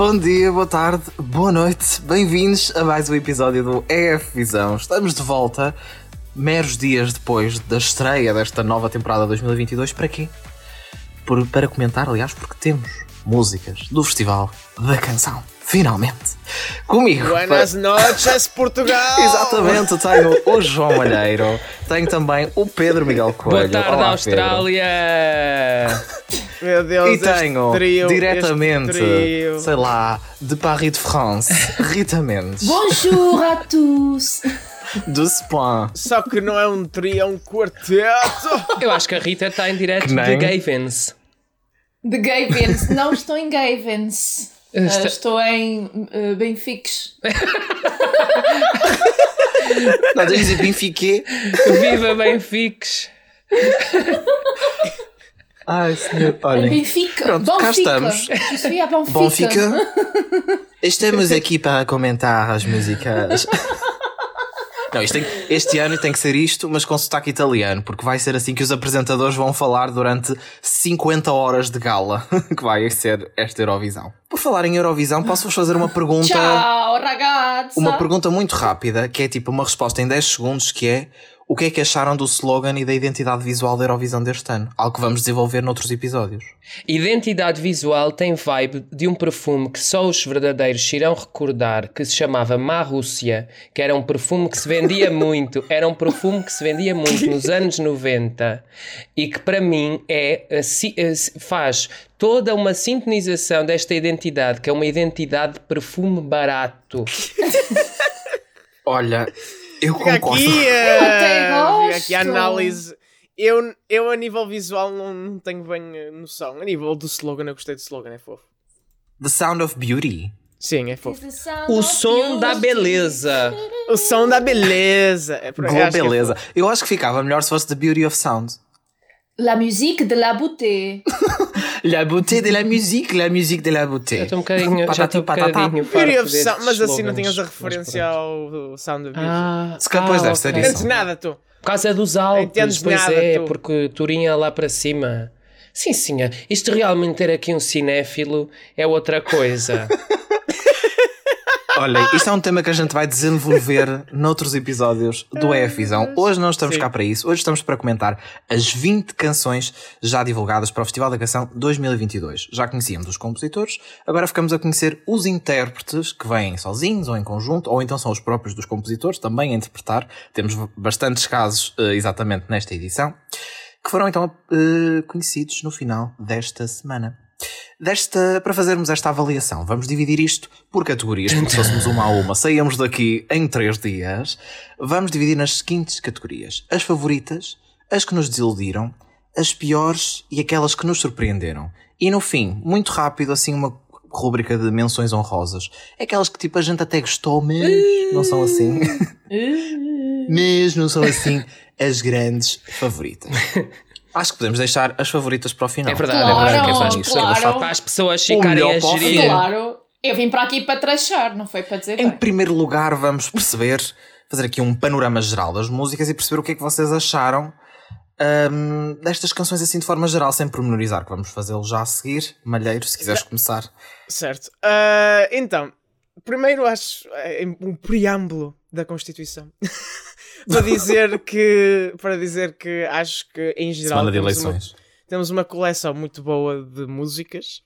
bom dia, boa tarde, boa noite. Bem-vindos a mais um episódio do EF Visão. Estamos de volta, meros dias depois da estreia desta nova temporada 2022. Para quê? Por, para comentar, aliás, porque temos músicas do Festival da Canção. Finalmente. Comigo. Buenas para- noches, Portugal! Exatamente, tenho o João Malheiro, tenho também o Pedro Miguel Coelho. Boa tarde, Olá, Austrália! Meu Deus, E tenho trio, diretamente, sei lá, de Paris de France, Rita Mendes, Bonjour à tous! do Spain. Só que não é um trio, é um quarteto! Eu acho que a Rita está em direto de. Gavins. De Gavins. Não estou em Gavins. Está- estou em uh, Benfiques. Não, tens de dizer Benfica. Viva Benfiques! Ai, senhor, Em olhem. Benfica. Pronto, cá Benfica. estamos. Suis à Benfica. Bom, fica. Estamos aqui para comentar as músicas. Não, tem- este ano tem que ser isto, mas com sotaque italiano, porque vai ser assim que os apresentadores vão falar durante 50 horas de gala, que vai ser esta Eurovisão. Por falar em Eurovisão, posso-vos fazer uma pergunta. Ciao, ragazza. Uma pergunta muito rápida, que é tipo uma resposta em 10 segundos, que é o que é que acharam do slogan e da identidade visual da Eurovisão deste ano? Algo que vamos desenvolver noutros episódios. Identidade visual tem vibe de um perfume que só os verdadeiros se irão recordar, que se chamava Marrússia, que era um perfume que se vendia muito, era um perfume que se vendia muito nos anos 90 e que para mim é, eh, eh, faz toda uma sintonização desta identidade, que é uma identidade de perfume barato. Olha, eu Fica concordo. aqui, até eh, fica gosto. aqui a análise. Eu, eu, a nível visual, não, não tenho bem eh, noção. A nível do slogan, eu gostei do slogan, é fofo. The Sound of Beauty. Sim, é fofo. O som da beleza. O som da beleza. É, por- eu Boa é beleza. fofo. Eu acho que ficava melhor se fosse The Beauty of Sound. La musique de la beauté. La beauté de la musique, la musique de la beauté. Já estou um bocadinho, já estou um bocadinho mas assim não tinhas a referência ao Sound of Beauty. Ah, Se calhar depois ah, deve ser isso. Antes nada, tu. Por causa dos Alpes, Entendes pois nada, é, tu. porque Turim é lá para cima. Sim, sim, isto realmente ter aqui um cinéfilo é outra coisa. Olha, isto é um tema que a gente vai desenvolver noutros episódios do EF Visão. Hoje não estamos Sim. cá para isso. Hoje estamos para comentar as 20 canções já divulgadas para o Festival da Canção 2022. Já conhecíamos os compositores, agora ficamos a conhecer os intérpretes que vêm sozinhos ou em conjunto, ou então são os próprios dos compositores também a interpretar. Temos bastantes casos eh, exatamente nesta edição, que foram então eh, conhecidos no final desta semana. Desta, para fazermos esta avaliação, vamos dividir isto por categorias, porque se fôssemos uma a uma, saíamos daqui em três dias. Vamos dividir nas seguintes categorias: as favoritas, as que nos desiludiram, as piores e aquelas que nos surpreenderam. E no fim, muito rápido, assim, uma rúbrica de menções honrosas. Aquelas que tipo a gente até gostou, mas não são assim. mas não são assim as grandes favoritas. Acho que podemos deixar as favoritas para o final. É verdade, Claro, é verdade. claro. só para as pessoas ficarem melhor a gerir. Claro. Eu vim para aqui para trachar, não foi para dizer Em bem. primeiro lugar, vamos perceber, fazer aqui um panorama geral das músicas e perceber o que é que vocês acharam hum, destas canções assim de forma geral, sem pormenorizar, que vamos fazê-lo já a seguir. Malheiro, se quiseres começar. Certo. Ah, então, primeiro acho é, um preâmbulo da Constituição. para dizer que para dizer que acho que em geral Semana de temos uma, eleições. temos uma coleção muito boa de músicas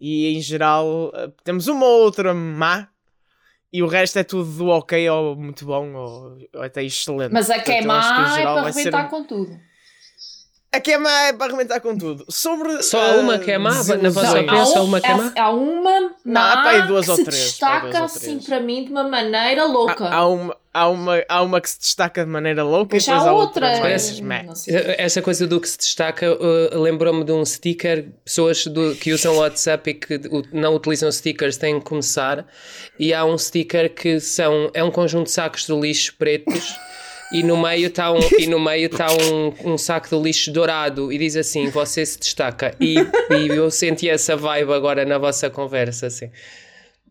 e em geral ah, temos uma ou outra má e o resto é tudo do ok ou muito bom ou, ou até excelente. Mas a que é má é para vai ser arrebentar um- com tudo. A que é má é para arrebentar com tudo. Sobre. Só há uma que é má? Na vossa opinião, há, só um- uma que é má? há- uma Não, há má aí duas que ou se três, destaca duas ou assim três. para mim de uma maneira louca. Há, há uma, há, uma, há uma que se destaca de maneira louca Mas e depois há há outra. outra. Sei. Essa coisa do que se destaca uh, lembrou-me de um sticker. Pessoas do- que usam WhatsApp e que não utilizam stickers têm que começar. E há um sticker que são, é um conjunto de sacos de lixo pretos. E no meio está um, e no meio tá um, um saco de lixo dourado e diz assim: Você se destaca. E, e eu senti essa vibe agora na vossa conversa. Assim.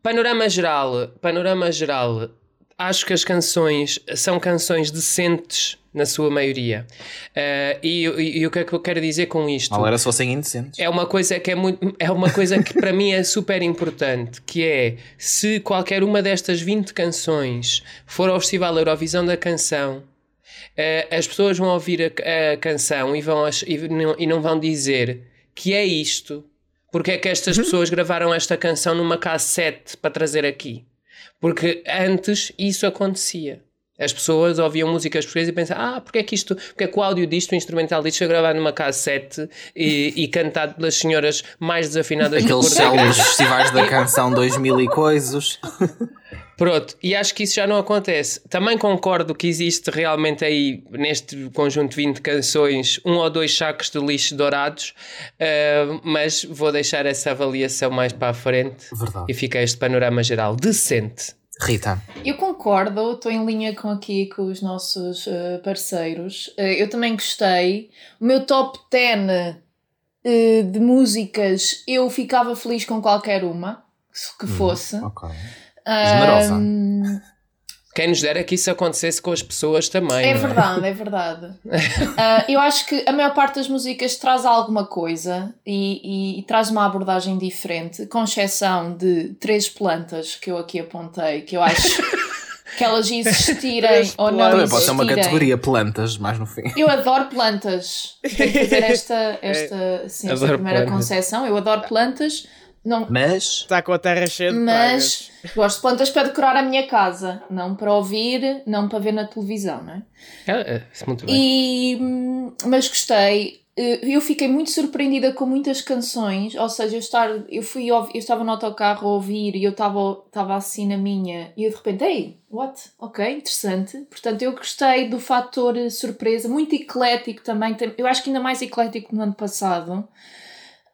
Panorama geral, panorama geral. Acho que as canções são canções decentes na sua maioria. Uh, e, e, e, o que é que eu quero dizer com isto? Mal era se fossem indecentes. É uma coisa que é muito, é uma coisa que para mim é super importante, que é se qualquer uma destas 20 canções for ao Festival Eurovisão da Canção, uh, as pessoas vão ouvir a, a canção e, vão, e, não, e não vão dizer que é isto, porque é que estas uhum. pessoas gravaram esta canção numa cassete para trazer aqui. Porque antes isso acontecia. As pessoas ouviam músicas portuguesas e pensavam, ah, porque é que isto, porque é que o áudio disto, o instrumental disto foi gravado numa cassete e, e cantado pelas senhoras mais desafinadas Aqueles célebres festivais da canção 2000 e coisas. Pronto, e acho que isso já não acontece. Também concordo que existe realmente aí, neste conjunto de 20 canções, um ou dois sacos de lixo dourados, uh, mas vou deixar essa avaliação mais para a frente Verdade. e fica este panorama geral decente. Rita. Eu concordo, estou em linha com aqui com os nossos uh, parceiros. Uh, eu também gostei. O meu top 10 uh, de músicas, eu ficava feliz com qualquer uma que hum, fosse. Hum, ok. Generosa. Quem nos dera que isso acontecesse com as pessoas também. É, é? verdade, é verdade. uh, eu acho que a maior parte das músicas traz alguma coisa e, e, e, traz uma abordagem diferente, com exceção de três plantas que eu aqui apontei, que eu acho que elas existirem ou não Também pode ser uma categoria plantas, mais no fim. Eu adoro plantas. Tenho que fazer esta, esta, sim, esta primeira plantas. concepção. Eu adoro plantas não, mas. Está com a terra cheia de Mas pragas. gosto de plantas para decorar a minha casa, não para ouvir, não para ver na televisão, não é? É, é muito bem. E, hum, mas gostei. Eh, eu fiquei muito surpreendida com muitas canções, ou seja, eu, estar, eu, fui, eu estava no autocarro a ouvir e eu estava, estava assim na minha e eu de repente, ei, what? Ok, interessante. Portanto, eu gostei do fator surpresa, muito eclético também. Eu acho que ainda mais eclético no ano passado.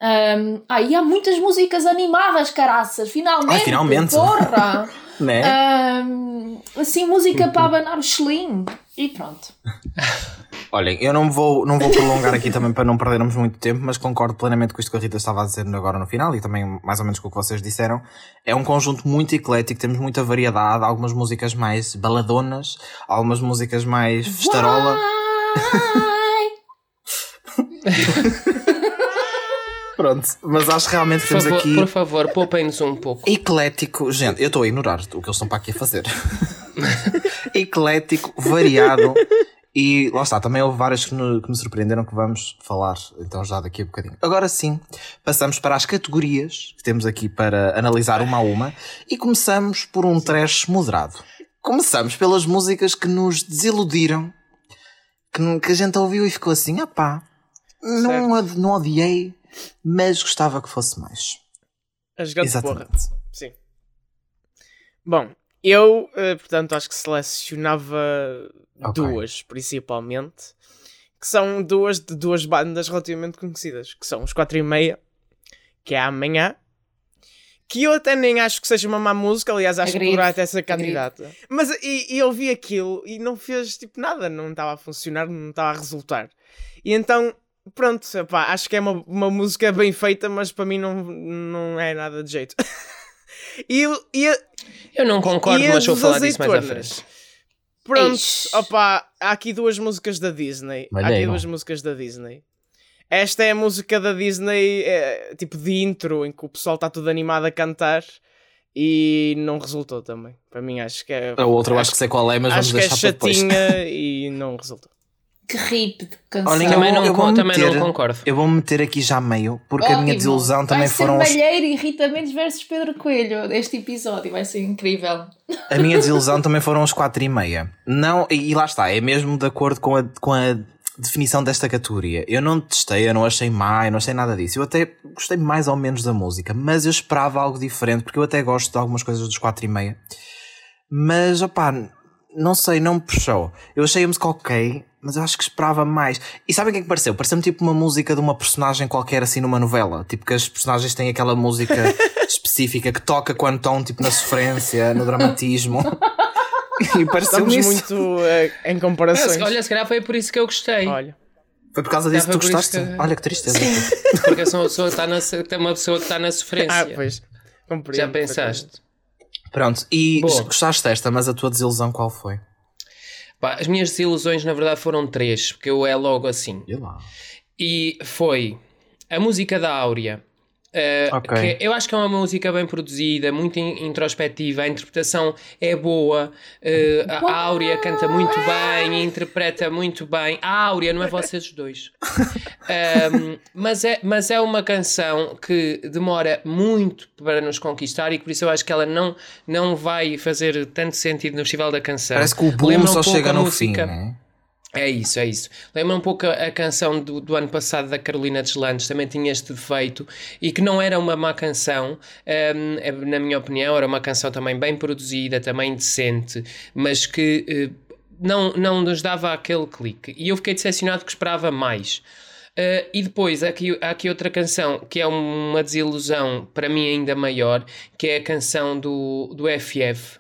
Um, ah, e há muitas músicas animadas, caraças, finalmente! Ah, finalmente! Porra! né? Um, assim, música para abanar o Schling. E pronto. Olhem, eu não vou, não vou prolongar aqui também para não perdermos muito tempo, mas concordo plenamente com isto que a Rita estava a dizer agora no final e também mais ou menos com o que vocês disseram. É um conjunto muito eclético, temos muita variedade, algumas músicas mais baladonas, algumas músicas mais festarola. Pronto, mas acho realmente que temos favor, aqui. Por favor, poupem-nos um pouco. Eclético, gente, eu estou a ignorar o que eles estão para aqui a fazer. Eclético, variado e lá está, também houve várias que me, que me, surpreenderam que vamos falar então já daqui a bocadinho. Agora sim, passamos para as categorias que temos aqui para analisar uma a uma e começamos por um trash moderado. Começamos pelas músicas que nos desiludiram, que, que a gente ouviu e ficou assim, ah pá, não, não odiei, mas gostava que fosse mais. A jogar de porra. Sim. Bom, eu, eh, portanto, acho que selecionava okay. duas, principalmente, que são duas de duas bandas relativamente conhecidas, que são os 4 e meia, que é amanhã, que eu até nem acho que seja uma má música, aliás, acho Agreed. que poderá até ser candidata. Mas e, e eu vi aquilo e não fez tipo nada, não estava a funcionar, não estava a resultar. E então pronto, epá, acho que é uma, uma música bem feita, mas para mim não, não é nada de jeito. e, e a, Eu não concordo, mas vou falar disso mais à frente. Pronto, opa, há aqui duas músicas da Disney. Há aqui duas músicas da Disney. Esta é a música da Disney, é, tipo de intro, em que o pessoal está tudo animado a cantar e não resultou também. Para mim, acho que é. A outra, acho, acho que sei qual é, mas acho vamos deixar que é chatinha e não resultou que rip de canção. Olha, também, não, eu vou também meter, não concordo. Eu vou meter aqui já meio, porque Ótimo. a minha desilusão também vai foram. Vai ser Malheiro e Rita Mendes versus Pedro Coelho este episódio, vai ser incrível. A minha desilusão também foram os 4 e meia. Não, e lá está, é mesmo de acordo com a, com a definição desta categoria. Eu não testei, eu não achei má, eu não achei nada disso. Eu até gostei mais ou menos da música, mas eu esperava algo diferente, porque eu até gosto de algumas coisas dos 4 e meia. Mas, opá, não sei, não me puxou. Eu achei a música ok, mas eu acho que esperava mais. E sabem o que é que pareceu? Pareceu-me tipo uma música de uma personagem qualquer assim numa novela. Tipo que as personagens têm aquela música específica que toca quando estão tipo na sofrência, no dramatismo. e pareceu-me muito uh, em comparações. Olha, se calhar foi por isso que eu gostei. Olha. Foi por causa disso que tu gostaste? Que... Olha que tristeza. Sim. Porque sou uma pessoa que está na, uma pessoa que está na sofrência. Ah, pois. Compreendo, Já pensaste? Pronto, e Boa. gostaste desta, mas a tua desilusão qual foi? Pá, as minhas desilusões, na verdade, foram três, porque eu é logo assim. E foi a música da Áurea. Uh, okay. eu acho que é uma música bem produzida, muito introspectiva, a interpretação é boa, uh, a Áurea canta muito bem, interpreta muito bem. A Áurea, não é vocês os dois. um, mas, é, mas é uma canção que demora muito para nos conquistar e por isso eu acho que ela não, não vai fazer tanto sentido no Festival da Canção. Parece que o boom só chega no música, fim, né? É isso, é isso. Lembra um pouco a, canção do, do, ano passado da Carolina Deslandes, também tinha este defeito e que não era uma má canção, um, na minha opinião, era uma canção também bem produzida, também decente, mas que uh, não, não nos dava aquele clique. E eu fiquei decepcionado que esperava mais. Uh, e depois há aqui, há aqui outra canção que é uma desilusão para mim ainda maior, que é a canção do, do FF.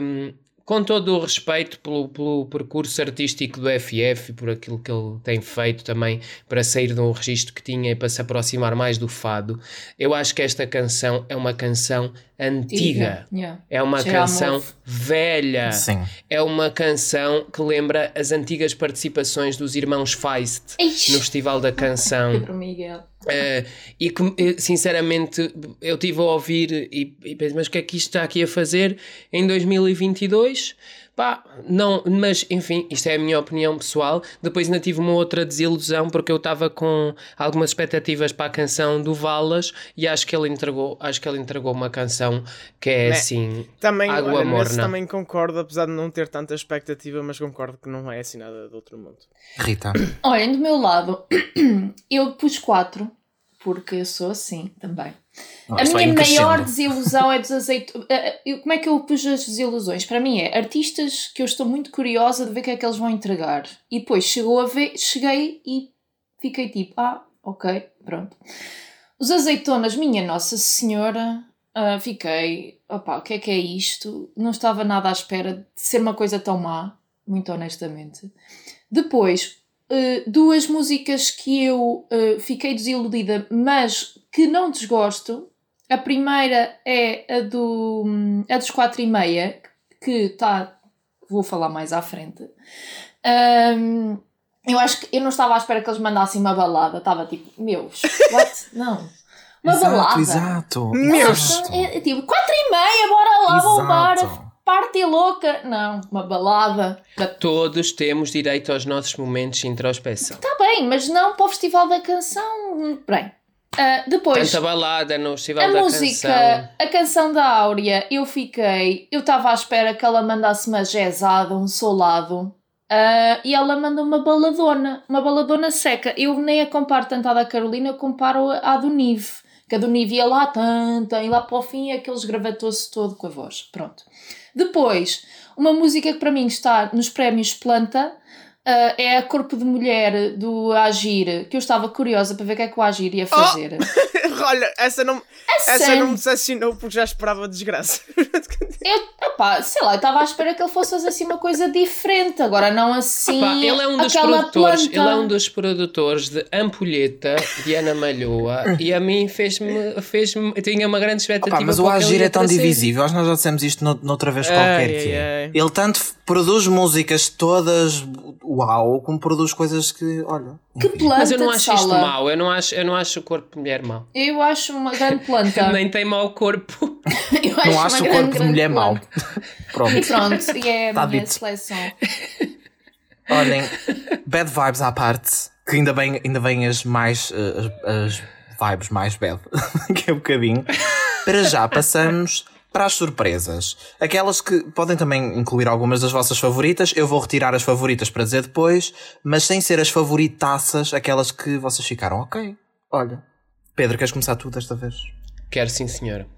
Um, com todo o respeito pelo, pelo, percurso artístico do FF e por aquilo que ele tem feito também para sair de um registro que tinha e para se aproximar mais do fado, eu acho que esta canção é uma canção antiga. Yeah. É uma canção velha. Sim. É uma canção que lembra as antigas participações dos irmãos Feist Ixi. no Festival da Canção. Pedro Miguel. Uh, e que, eh, sinceramente, eu tive a ouvir e, e pensei, mas o que é que isto está aqui a fazer em 2022? Pá, não, mas enfim, isto é a minha opinião pessoal. Depois ainda tive uma outra desilusão porque eu estava com algumas expectativas para a canção do Valas e acho que ele entregou, acho que ele entregou uma canção que é, é assim, também, água olha, morna. também concordo, apesar de não ter tanta expectativa, mas concordo que não é assim nada do outro mundo. Rita. Olhem, do meu lado, eu pus quatro porque eu sou assim também. a minha maior desilusão é dos azeitonas. Eh, eh, como é que eu pus as desilusões? Para mim é artistas que eu estou muito curiosa de ver o que é que eles vão entregar. E depois chegou a ver, cheguei e fiquei tipo, ah, ok, pronto. Os azeitonas, minha Nossa Senhora, uh, fiquei, opá, o que é que é isto? Não estava nada à espera de ser uma coisa tão má, muito honestamente. Depois, uh, duas músicas que eu uh, fiquei desiludida, mas que não desgosto. A primeira é a, do, a dos quatro e meia, que está. Vou falar mais à frente. Um, eu acho que eu não estava à espera que eles mandassem uma balada. Estava tipo, meus, what? Não. Uma exato, balada. Exato, Meus. É, é, tipo, quatro e meia, bora lá, vou embora party louca. Não, uma balada. Todos temos direito aos nossos momentos de introspeção. Está bem, mas não para o Festival da Canção. Bem. Uh, depois, Tanta balada no Festival da música, Canção. A canção da Áurea, eu fiquei. Eu estava à espera que ela mandasse uma jazzada, um solado. Uh, e ela manda uma baladona, uma baladona seca. Eu nem a comparo tanto à da Carolina, eu comparo à do Nive. Que a do Nive ia lá tanta, e lá para o fim aqueles gravatou-se todo com a voz. Pronto. Depois, uma música que para mim está nos prémios Planta uh, é a Corpo de Mulher do Agir, que eu estava curiosa para ver o que é que o Agir ia fazer. Oh! Olha, essa não, essa não me decepcionou porque já esperava desgraça. eu, opá, sei lá, eu estava à espera que ele fosse fazer assim uma coisa diferente, agora não assim. Opa, ele é um dos produtores, planta. ele é um dos produtores de Ampulheta de Ana Malhoa e a mim fez-me, fez-me, tinha uma grande expectativa. Opa, mas o Agir é tão divisível, nós já dissemos isto noutra vez qualquer ai, que é. ai. Ele tanto produz músicas todas uau, como produz coisas que, olha. Que planta Mas eu não acho sala. isto mau, eu não acho, eu não acho o corpo de mulher mau. Eu acho uma grande planta. Nem tem mau corpo. eu acho não acho o corpo de mulher mau. Pronto. E pronto, e é a tá minha dito. seleção. Olhem, bad vibes à parte, que ainda bem, ainda bem as mais eh, as, as vibes mais bad, que é um bocadinho. Para já passamos para as surpresas. Aquelas que podem também incluir algumas das vossas favoritas. Eu vou retirar as favoritas para dizer depois, mas sem ser as favoritaças, aquelas que vocês ficaram, ok, olha. Pedro, queres começar tu desta vez? Quero sim, senhora.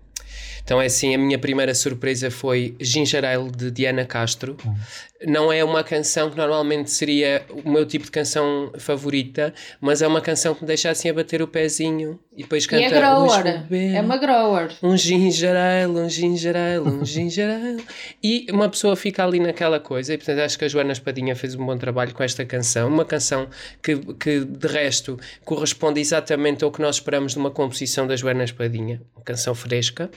Então é assim, a minha primeira surpresa foi Ginger Ale de Diana Castro. Hum. Não é uma canção que normalmente seria o meu tipo de canção favorita, mas é uma canção que me deixa assim a bater o pezinho e depois canta. E é grower, é uma grower. Um ginger ale, um ginger ale, um ginger ale. E uma pessoa fica ali naquela coisa, e portanto acho que a Joana Espadinha fez um bom trabalho com esta canção. Uma canção que, que de resto corresponde exatamente ao que nós esperamos de uma composição da Joana Espadinha. Uma canção fresca.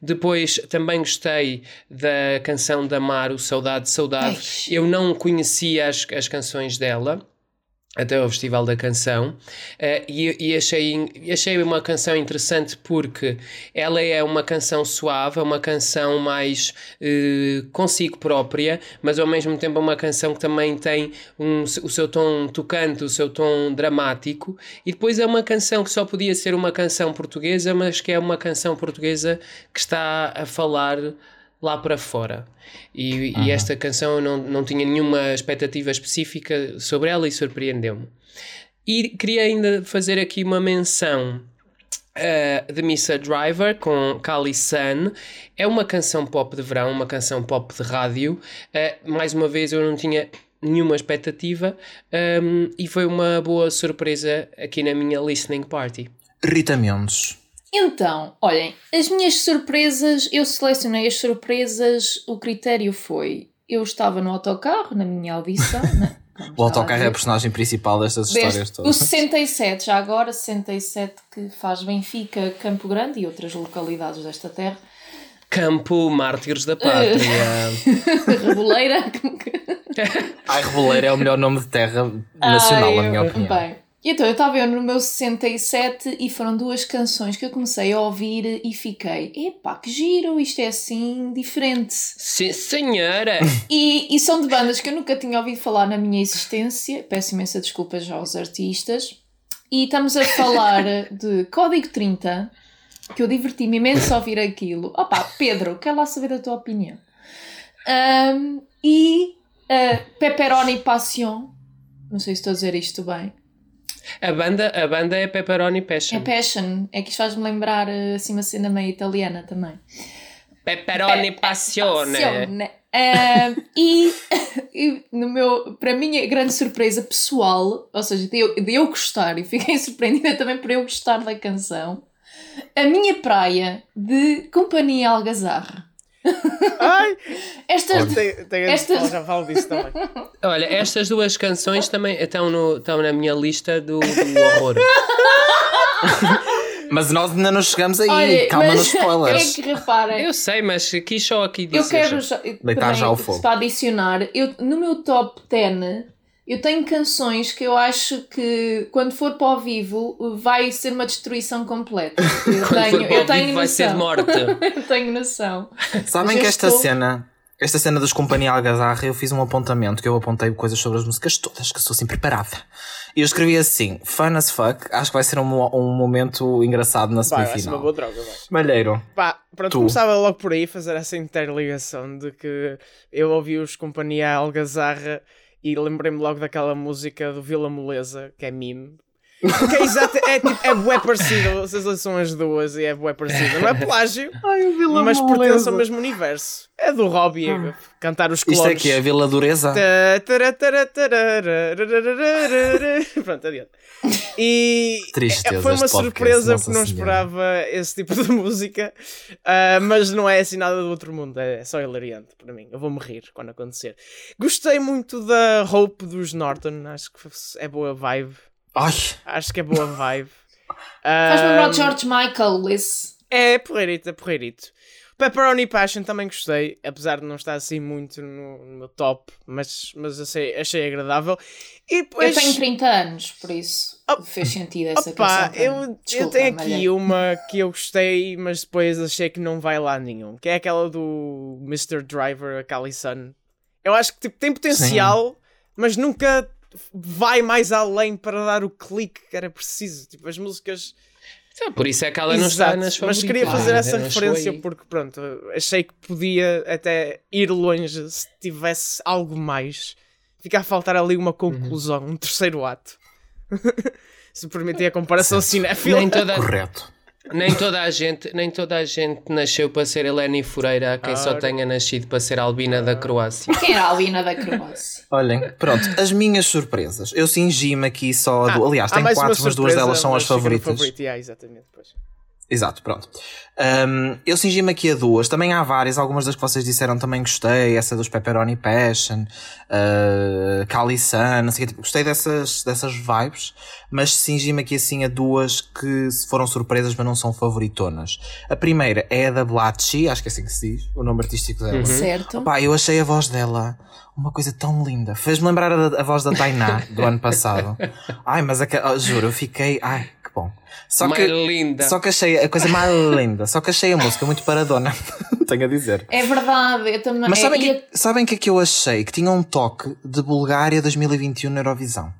Depois também gostei da canção da Amaro, Saudade, Saudade eu não conhecia as, as canções dela até ao Festival da Canção uh, e, e, achei, achei uma canção interessante porque ela é uma canção suave, é uma canção mais uh, consigo própria, mas ao mesmo tempo é uma canção que também tem um, o seu tom tocante, o seu tom dramático e depois é uma canção que só podia ser uma canção portuguesa, mas que é uma canção portuguesa que está a falar lá para fora. E, e, esta canção não, não tinha nenhuma expectativa específica sobre ela e surpreendeu-me. E queria ainda fazer aqui uma menção uh, de Missa Driver com Kali Sun. É uma canção pop de verão, uma canção pop de rádio. Uh, mais uma vez, eu não tinha nenhuma expectativa um, e foi uma boa surpresa aqui na minha listening party. Rita Mendes. Então, olhem, as minhas surpresas, eu selecionei as surpresas, o critério foi, eu estava no autocarro, na minha audição, né? o autocarro é a personagem principal destas Deste, histórias todas. O 67, já agora, 67 que faz Benfica, Campo Grande e outras localidades desta terra. Campo Mártires da Pátria. Reboleira. Ai, Reboleira é o melhor nome de terra nacional, Ai, na minha opinião. Bem, e então eu estava no meu 67 e foram duas canções que eu comecei a ouvir e fiquei, epá, que giro, isto é assim diferente. Sim, senhora! E, e são de bandas que eu nunca tinha ouvido falar na minha existência, peço imensa desculpa já aos artistas. E estamos a falar de Código 30, que eu diverti-me imenso a ouvir aquilo. Opá, Pedro, quero lá saber a tua opinião. Um, e uh, Pepperoni Passion, não sei se estou a dizer isto bem. A banda, a banda é Pepperoni Passion. É Passion, é que isto faz-me lembrar eh, assim uma cena meio italiana também. Pepperoni Pe Passione. passione. Uh, e, e, no meu, para minha grande surpresa pessoal, ou seja, de eu, de eu gostar, e fiquei surpreendida também por eu gostar da canção, a minha praia de Companhia Algazarra. Ai! Estas, tem, tem estas... já falo disso também. Olha, estas duas canções também estão, no, estão na minha lista do, do horror. Mas nós ainda não chegamos aí, Olha, calma nos spoilers. É que reparem. Eu sei, mas aqui só aqui dizer. Eu quero já, Deitar já o fogo. Para adicionar, eu, no meu top 10 eu tenho canções que eu acho que quando for para o vivo vai ser uma destruição completa. Eu quando tenho, for para eu tenho noção. vai ser morte. eu tenho noção. Sabem que esta estou... cena, esta cena dos Companhia Algazarra, eu fiz um apontamento que eu apontei coisas sobre as músicas todas, que estou assim preparada. E eu escrevi assim: fun as fuck, acho que vai ser um, um momento engraçado na semifinal. Vai, vai ser uma boa droga, vai. Malheiro. Pá, pronto, tu. começava logo por aí fazer essa interligação de que eu ouvi os Companhia Algazarra e lembrei-me logo daquela música do Vila Moleza, que é meme. Que é exato, é tipo, é bué parecido, vocês são as duas e é bué parecido. Não é plágio, Ai, mas pertence ao mesmo universo. É do Robbie ah. cantar os clones. Isto é que é a Vila Dureza? Pronto, adiante. E Tristeza, foi uma surpresa porque não esperava esse tipo de música, uh, mas não é assim nada do outro mundo, é só hilariante para mim. Eu vou-me rir quando acontecer. Gostei muito da Hope dos Norton, acho que é boa vibe. Ai. Acho que é boa vibe. Faz-me lembrar de George Michael, Liz. É, porreirito, é porreirito. Pepperoni Passion também gostei, apesar de não estar assim muito no, no meu top, mas, mas achei, achei agradável. E depois... Eu tenho 30 anos, por isso oh, fez sentido essa opa, eu, Desculpa, eu tenho aqui uma que eu gostei, mas depois achei que não vai lá nenhum, que é aquela do Mr. Driver, a Cali Sun. Eu acho que tipo, tem potencial, Sim. mas nunca vai mais além para dar o clique que era preciso. Tipo, as músicas então, por isso é que ela não está nas favoritas. Mas queria fazer essa referência porque, pronto, achei que podia até ir longe se tivesse algo mais. Fica a faltar ali uma conclusão, uhum. um terceiro ato. se permitir a comparação cinéfila. Nem toda... Correto. Nem toda a gente, nem toda a gente nasceu para ser Eleni Fureira, há quem só tenha nascido para ser Albina da Croácia. Quem era a Albina da Croácia? Olhem, pronto, as minhas surpresas. Eu cingi-me aqui só. Ah, do... Aliás, tenho quatro, mas duas delas são as favoritas. Favorito, yeah, exatamente, pois. Exato, pronto. Um, eu cingi-me aqui a duas. Também há várias. Algumas das que vocês disseram também gostei. Essa dos Pepperoni Passion, uh, Kali Sun, não sei o que. Gostei dessas, dessas vibes. Mas cingi-me aqui assim a duas que foram surpresas, mas não são favoritonas. A primeira é a da Blatchy, acho que é assim que se diz, o nome artístico dela. Uhum. Certo. Opa, eu achei a voz dela uma coisa tão linda. Fez-me lembrar a, a, voz da Tainá do ano passado. Ai, mas a, juro, eu fiquei. Ai, bom. Só mais que, linda. Só que achei a coisa mais linda. Só que achei a música muito paradona. Tenho a dizer. É verdade, eu também. Mas sabem, é, que, sabem que é que eu achei? Que tinha um toque de Bulgária 2021 na Eurovisão.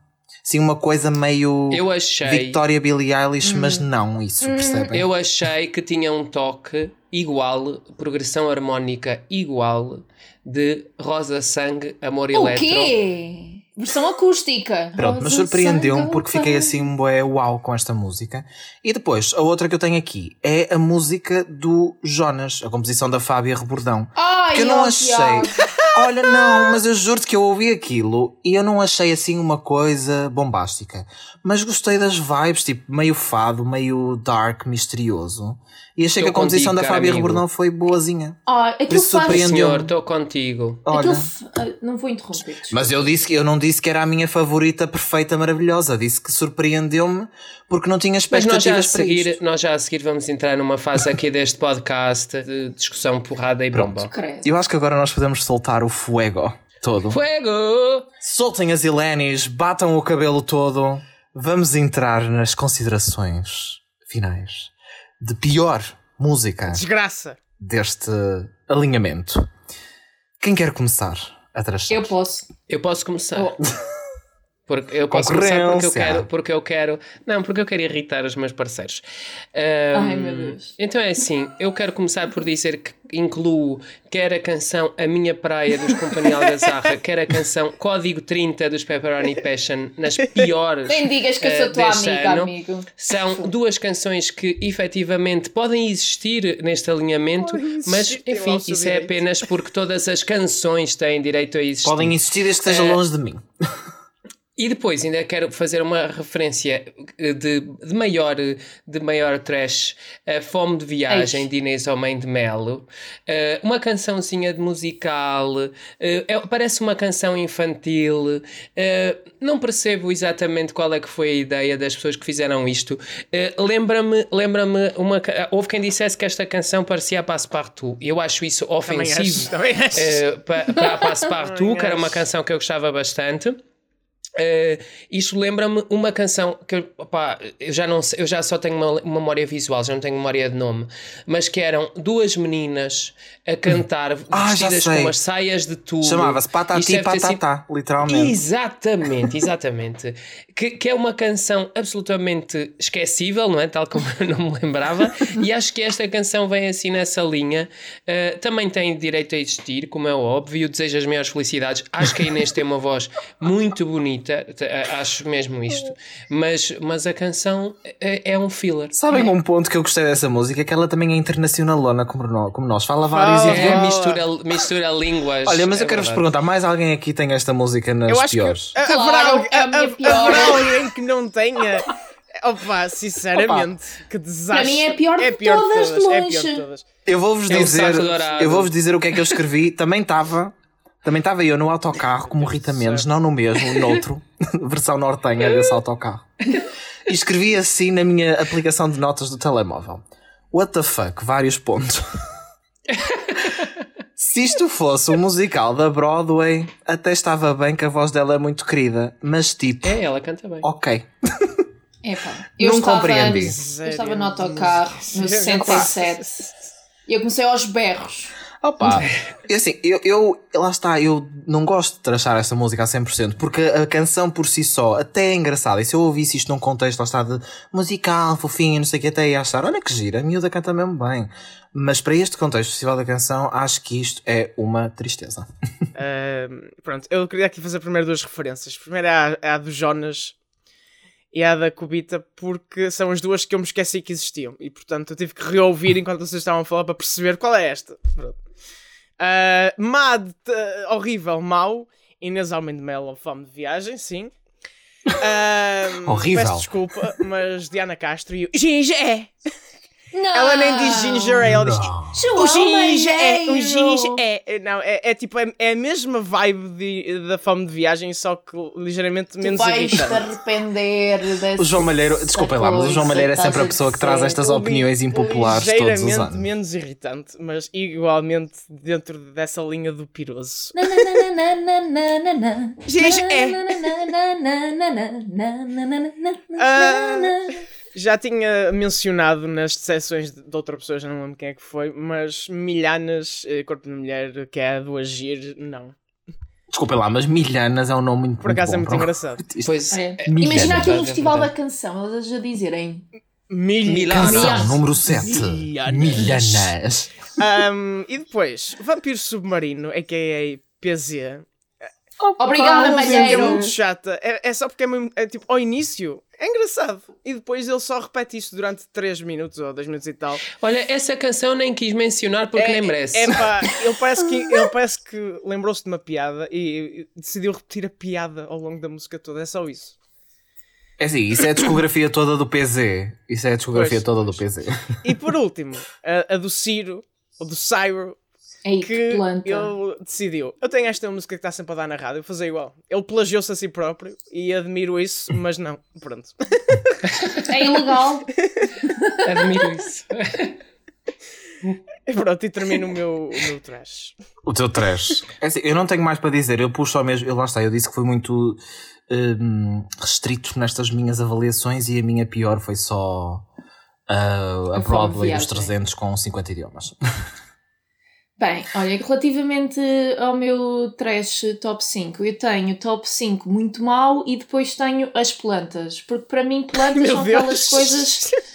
Sim, uma coisa meio eu achei... Victoria Billie Eilish, hum. mas não isso, hum. percebem? Eu achei que tinha um toque igual, progressão harmónica igual de Rosa Sangue, Amor o Eletro. O quê? Versão acústica. Pronto, mas surpreendeu-me porque fiquei assim um bué uau com esta música. E depois, a outra que eu tenho aqui é a música do Jonas, a composição da Fábia Rebordão. Ai, que eu não achei. Olha, não, mas eu juro-te que eu ouvi aquilo e eu não achei assim uma coisa bombástica. Mas gostei das vibes, tipo, meio fado, meio dark, misterioso. E achei que a composição da Fábia Rebordão foi boazinha. Ah, aquilo surpreendeu. Estou contigo. Olha. Ah, não vou interromper. Mas eu disse que eu não disse que era a minha favorita perfeita, maravilhosa. Disse que surpreendeu-me porque não tinha expectativas Mas nós já, a seguir, isto. nós já a seguir vamos entrar numa fase aqui deste podcast de discussão porrada e bomba. Eu acho que agora nós podemos soltar o fuego todo. Fuego! Soltem as Ilenis, batam o cabelo todo. Vamos entrar nas considerações finais de pior música. Desgraça. Deste alinhamento. Quem quer começar a trazer? Eu posso. Eu posso começar. Oh. Porque eu posso começar porque eu quero, porque eu quero. Não, porque eu quero irritar os meus parceiros. Um, Ai meu Deus. Então é assim, eu quero começar por dizer que incluo quer a canção A Minha Praia dos Companhia Algazarra, quer a canção Código 30 dos Pepperoni Passion nas piores. Nem digas que eu sou uh, tua amiga, ano. amigo. São duas canções que efetivamente podem existir neste alinhamento, mas enfim, isso direito. é apenas porque todas as canções têm direito a existir. Podem existir desde que esteja uh, longe de mim. E depois ainda quero fazer uma referência eh, de, de maior, de maior trash, a Fome de Viagem Eixe. de Inês Homem de Melo. Uh, uma cançãozinha de musical, uh, é, parece uma canção infantil. Uh, não percebo exatamente qual é que foi a ideia das pessoas que fizeram isto. lembra-me, lembra-me uma. Houve quem dissesse que esta canção parecia a Passepartout. Eu acho isso ofensivo para a Passepartout, que era uma canção que eu gostava bastante. Uh, isto lembra-me uma canção que eu, já não sei, eu já só tenho uma, uma, memória visual, já não tenho memória de nome, mas que eram duas meninas a cantar ah, vestidas com umas saias de tudo. Chamava-se Patati Patatá, literalmente. Exatamente, exatamente. que, que é uma canção absolutamente esquecível, não é? Tal como eu não me lembrava, e acho que esta canção vem assim nessa linha. Uh, também tem direito a existir, como é óbvio, desejo as maiores felicidades. Acho que a Inês tem uma voz muito bonita bonita, acho mesmo isto. Mas, mas a canção é, é um filler. Sabem um ponto que eu gostei dessa música? Que ela também é internacionalona como nós, como nós. fala vários oh, idiomas. É, mistura, mistura línguas. Olha, mas é eu quero-vos perguntar: mais alguém aqui tem esta música nas eu acho piores? Que, claro, haverá, é haverá alguém que não tenha. Opa, sinceramente, Opa. que desastre. Para mim é pior é pior de todas, de todas. É pior de todas. Eu vou-vos é dizer, eu vou-vos dizer o que é que eu escrevi. Também estava também estava eu no autocarro como Rita Mendes, não no mesmo, noutro, versão nortenha desse autocarro. E escrevi assim na minha aplicação de notas do telemóvel. What the fuck, vários pontos. Se isto fosse um musical da Broadway, até estava bem que a voz dela é muito querida, mas tipo. É, ela canta bem. Ok. Epa, eu não estava, compreendi. Eu estava no autocarro, no 67, e eu comecei aos berros. Opa, e assim, eu, eu, lá está, eu não gosto de trachar esta música a 100%, porque a canção por si só até é engraçada. E se eu ouvisse isto num contexto, lá está, de musical, fofinho, não sei o que, até ia achar, olha que gira, a miúda canta mesmo bem. Mas para este contexto, Festival da Canção, acho que isto é uma tristeza. Uh, pronto, eu queria aqui fazer primeiro duas referências. Primeiro é a, é a do Jonas e a da Cubita, porque são as duas que eu me esqueci que existiam. E portanto eu tive que reouvir enquanto vocês estavam a falar para perceber qual é esta. Pronto. Uh, Mad, uh, horrível, mau. Inês Almen de Melo, fome de viagem, sim. Uh, horrível. Peço desculpa, mas Diana Castro e o Gingé. Não. Ela nem diz ginger ale, ela diz. O ginger é. O ginger é. Não, é, é tipo, é, é, a mesma vibe de, da fome de viagem, só que ligeiramente tu menos vais irritante. te arrepender O João Malheiro, desculpem lá, mas o João Malheiro é sempre a pessoa que traz estas opiniões impopulares todos os anos. menos irritante, mas igualmente dentro dessa linha do piroso. Ginger é. Já tinha mencionado nas sessões de outra pessoa, já não lembro quem é que foi, mas Milhanas, eh, Corpo de Mulher, que é do Agir, não. Desculpa lá, mas Milhanas é um nome muito Por acaso é muito bom, engraçado. Pois, é. Imagina aqui no Festival da Canção, elas a dizerem Milhanas. Canção número 7. Milhanas. Milhanas. Um, e depois, Vampiro Submarino, a.k.a. PZ. Obrigada, Malheiro. É muito chata. É, é só porque é, muito, é tipo, ao início é engraçado. E depois ele só repete isto durante 3 minutos ou 2 minutos e tal. Olha, essa canção nem quis mencionar porque é, nem merece. É pá, ele parece que, ele parece que lembrou-se de uma piada e decidiu repetir a piada ao longo da música toda. É só isso. É assim, isso é a discografia toda do PZ. Isso é a discografia pois, toda do PZ. E por último, a, a do Ciro, ou do Cyro, Ei, que, que planta. ele decidiu. Eu tenho esta música que está sempre a dar na rádio, vou fazer igual. Ele plagiou-se a si próprio e admiro isso, mas não. Pronto. É ilegal. admiro isso. E pronto, e termino o meu, o meu trash. O teu trash. É assim, eu não tenho mais para dizer, eu puxo só mesmo. Eu, lá está, eu disse que foi muito um, restrito nestas minhas avaliações e a minha pior foi só uh, a, a Broadway dos 300 com 50 idiomas. Bem, olha, relativamente ao meu trash top 5, eu tenho top 5 muito mau e depois tenho as plantas, porque para mim plantas são Deus. aquelas coisas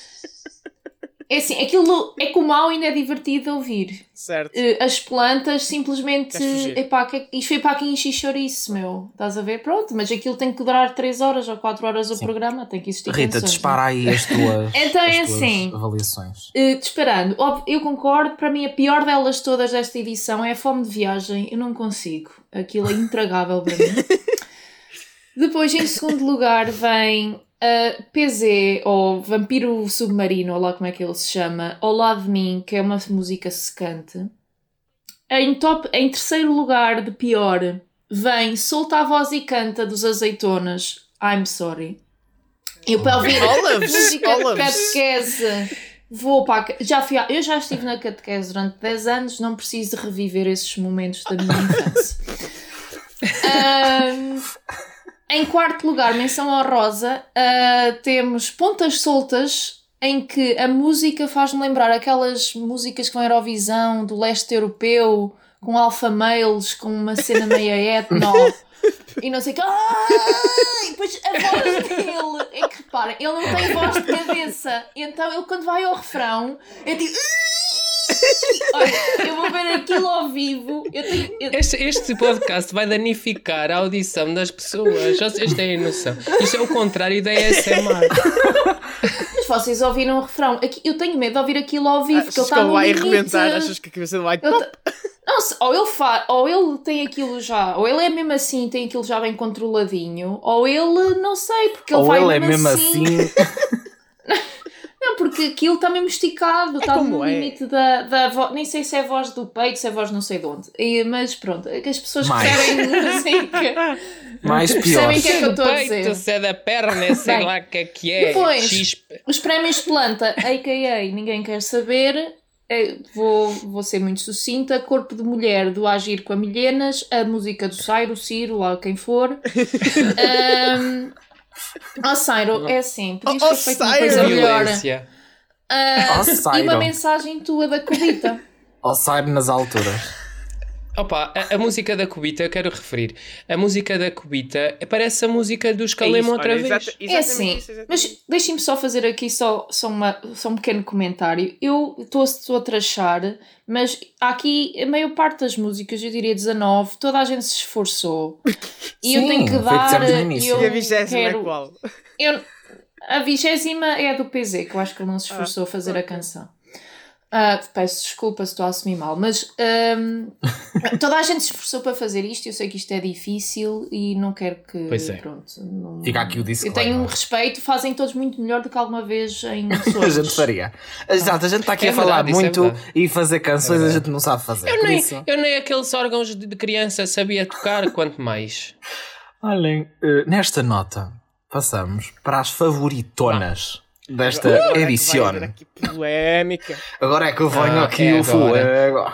é assim, aquilo é que o mal ainda é divertido ouvir. Certo. Uh, as plantas simplesmente. Epá, que, é isto foi para quem enche chouriço, meu. Estás a ver? Pronto, mas aquilo tem que durar 3 horas ou 4 horas o Sim. programa, tem que existir. Rita, canções, dispara aí as tuas, então as é tuas assim, avaliações. Uh, disparando, eu concordo, para mim a pior delas todas desta edição é a fome de viagem. Eu não consigo. Aquilo é intragável para mim. Depois, em segundo lugar, vem Uh, PZ, ou Vampiro Submarino, ou lá como é que ele se chama, Lado de Mim, que é uma música secante. Em, top, em terceiro lugar, de pior, vem Solta a Voz e Canta dos Azeitonas, I'm Sorry. Eu para ouvir Olives, música de catequese, vou para já fui, eu já estive na catequese durante 10 anos, não preciso reviver esses momentos da minha infância. um, Em quarto lugar, menção honrosa, uh, temos Pontas Soltas, em que a música faz-me lembrar aquelas músicas com Eurovisão, do leste europeu, com alfa males, com uma cena meia etno. e não sei o que. E depois a voz dele. É que reparem, ele não tem voz de cabeça. Então ele, quando vai ao refrão, é tipo. Olha, eu vou ver aquilo ao vivo. Eu tenho, eu... Este, este podcast vai danificar a audição das pessoas. Vocês têm noção. Isto é o contrário da ASMR. Mas vocês ouviram o refrão. Aqui, eu tenho medo de ouvir aquilo ao vivo. Ah, que ele está vai arrebentar? Achas que a cabeça vai. Não, ou ele, fa... ou ele tem aquilo já, ou ele é mesmo assim, tem aquilo já bem controladinho, ou ele não sei, porque ele ou vai ele é mesmo assim. assim... Não, porque aquilo está mesmo esticado, é está no é. limite da, da voz. Nem sei se é voz do peito, se é voz não sei de onde. E, mas pronto, é que as pessoas Mais. percebem música. Mais pior. Percebem o que é que eu estou a dizer. Se é da perna, sei Bem, lá o que é que é. Depois, Chispe. os prémios planta, a.k.a. ninguém quer saber. É, vou, vou ser muito sucinta. Corpo de Mulher do Agir com a Milhenas, a música do Sairo, Ciro, lá quem for. um, Oh, Sairo, é assim, podias ter feito uma coisa melhor. Uh, e uma mensagem tua da Cubita. Ó Sairo nas alturas. Opa, a, a, música da Cubita, eu quero referir. A música da Cubita parece a música dos Calema é outra olha, vez. é assim, isso, mas deixem-me só fazer aqui só, só, uma, só um pequeno comentário. Eu estou a trachar, mas aqui a maior parte das músicas, eu diria 19, toda a gente se esforçou. E Sim, eu tenho que dar. Eu e a vigésima é qual? Eu, a vigésima é a do PZ, que eu acho que ele não se esforçou ah, a fazer okay. a canção. Uh, peço desculpa se estou a assumir mal, mas um, toda a gente se esforçou para fazer isto. Eu sei que isto é difícil e não quero que. Pois é. Pronto, não, Fica aqui o disclaimer. Eu tenho um respeito, fazem todos muito melhor do que alguma vez em a gente faria. Exato, a gente está aqui É a falar verdade, é muito verdade. e fazer canções a gente não sabe fazer. Eu nem, isso- eu nem aqueles órgãos de de criança sabia tocar, quanto mais. Olhem, eh, nesta nota passamos para as favoritonas desta Agora é edição. aqui polémica. Agora é que eu venho Ah, aqui é o fuego.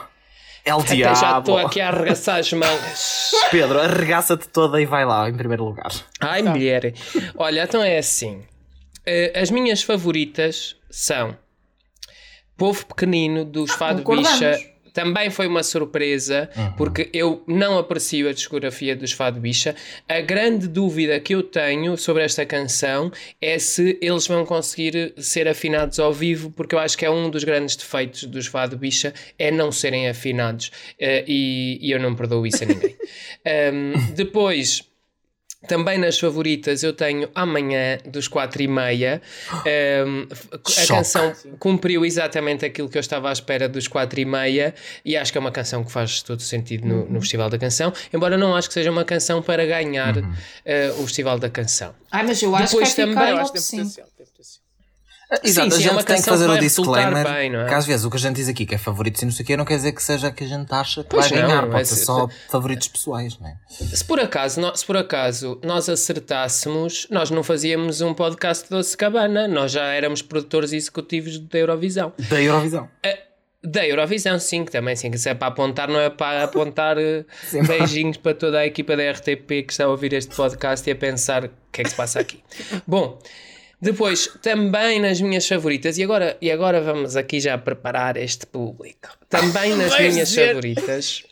El Até já diabo. estou aqui a arregaçar as mangas. Pedro, arregaça-te toda e vai lá em primeiro lugar. Ai, mulher. Olha, então é assim. Eh, as minhas favoritas são Povo Pequenino dos Fado concordamos. Bicha. Também foi uma surpresa, porque eu não aprecio a discografia dos Fado Bicha. A grande dúvida que eu tenho sobre esta canção é se eles vão conseguir ser afinados ao vivo, porque eu acho que é um dos grandes defeitos dos Fado Bicha, é não serem afinados. Eh, e, e eu não perdoo isso a ninguém. Ahm, depois. Também nas favoritas eu tenho Amanhã dos 4 e meia. Um, a Choque. canção cumpriu exatamente aquilo que eu estava à espera dos 4 e meia e acho que é uma canção que faz todo sentido no, no Festival da Canção, embora não acho que seja uma canção para ganhar eh, o Festival da Canção. Ai, mas eu acho Depois que vai também- ficar Eu acho que tem 5. potencial. Tem potencial. Exato, sim, a é gente uma tem que fazer que o disclaimer bem, não é? que às vezes o que a gente diz aqui que é favorito e não sei o quê não quer dizer que seja que a gente acha que Pois vai não, ganhar, é pode ser se- só favoritos pessoais, não é? Se por acaso, nó- se por acaso nós acertássemos, nós não fazíamos um podcast doce cabana, nós já éramos produtores executivos da Eurovisão. Da Eurovisão. Da Eurovisão, sim, que também sim, que se é para apontar, não é para apontar eh, Sim. beijinhos para toda a equipa da RTP que está a ouvir este podcast e a pensar o que é que se passa aqui. Bom, depois, também nas minhas favoritas, e agora, e agora vamos aqui já preparar este público. Também nas minhas dizer- favoritas,